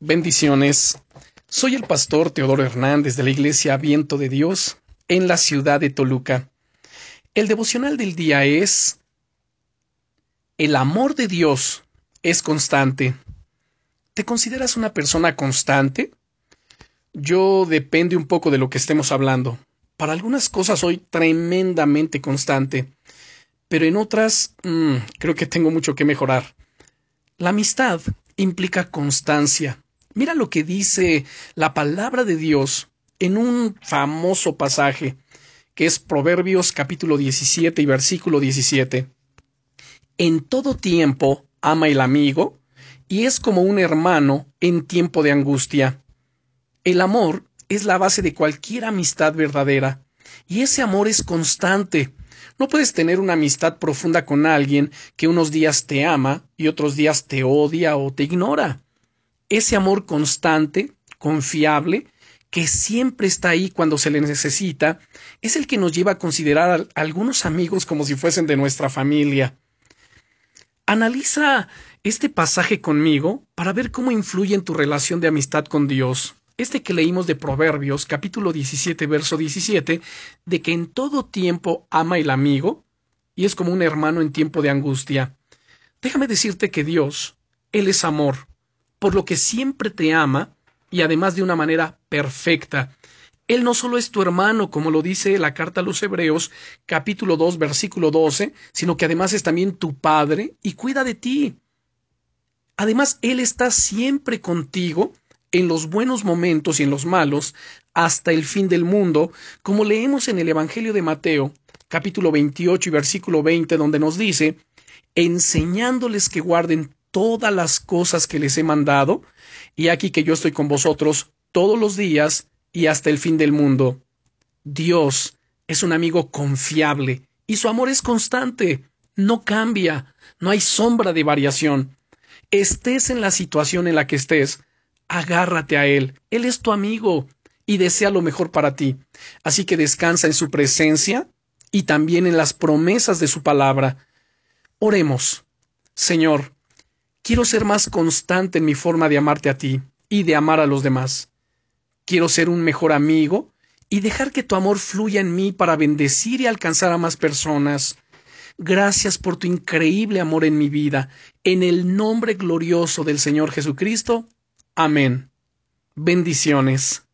Bendiciones. Soy el pastor Teodoro Hernández de la Iglesia Viento de Dios en la ciudad de Toluca. El devocional del día es El amor de Dios es constante. ¿Te consideras una persona constante? Yo depende un poco de lo que estemos hablando. Para algunas cosas soy tremendamente constante, pero en otras mmm, creo que tengo mucho que mejorar. La amistad implica constancia. Mira lo que dice la palabra de Dios en un famoso pasaje que es Proverbios capítulo 17 y versículo 17. En todo tiempo ama el amigo y es como un hermano en tiempo de angustia. El amor es la base de cualquier amistad verdadera y ese amor es constante. No puedes tener una amistad profunda con alguien que unos días te ama y otros días te odia o te ignora ese amor constante, confiable, que siempre está ahí cuando se le necesita, es el que nos lleva a considerar a algunos amigos como si fuesen de nuestra familia. Analiza este pasaje conmigo para ver cómo influye en tu relación de amistad con Dios. Este que leímos de Proverbios, capítulo 17, verso 17, de que en todo tiempo ama el amigo y es como un hermano en tiempo de angustia. Déjame decirte que Dios, Él es amor, por lo que siempre te ama y además de una manera perfecta. Él no solo es tu hermano, como lo dice la carta a los Hebreos, capítulo 2, versículo 12, sino que además es también tu Padre y cuida de ti. Además, Él está siempre contigo en los buenos momentos y en los malos, hasta el fin del mundo, como leemos en el Evangelio de Mateo, capítulo 28 y versículo 20, donde nos dice, enseñándoles que guarden todas las cosas que les he mandado, y aquí que yo estoy con vosotros todos los días y hasta el fin del mundo. Dios es un amigo confiable, y su amor es constante, no cambia, no hay sombra de variación. Estés en la situación en la que estés, agárrate a Él, Él es tu amigo y desea lo mejor para ti. Así que descansa en su presencia y también en las promesas de su palabra. Oremos. Señor, Quiero ser más constante en mi forma de amarte a ti y de amar a los demás. Quiero ser un mejor amigo y dejar que tu amor fluya en mí para bendecir y alcanzar a más personas. Gracias por tu increíble amor en mi vida. En el nombre glorioso del Señor Jesucristo. Amén. Bendiciones.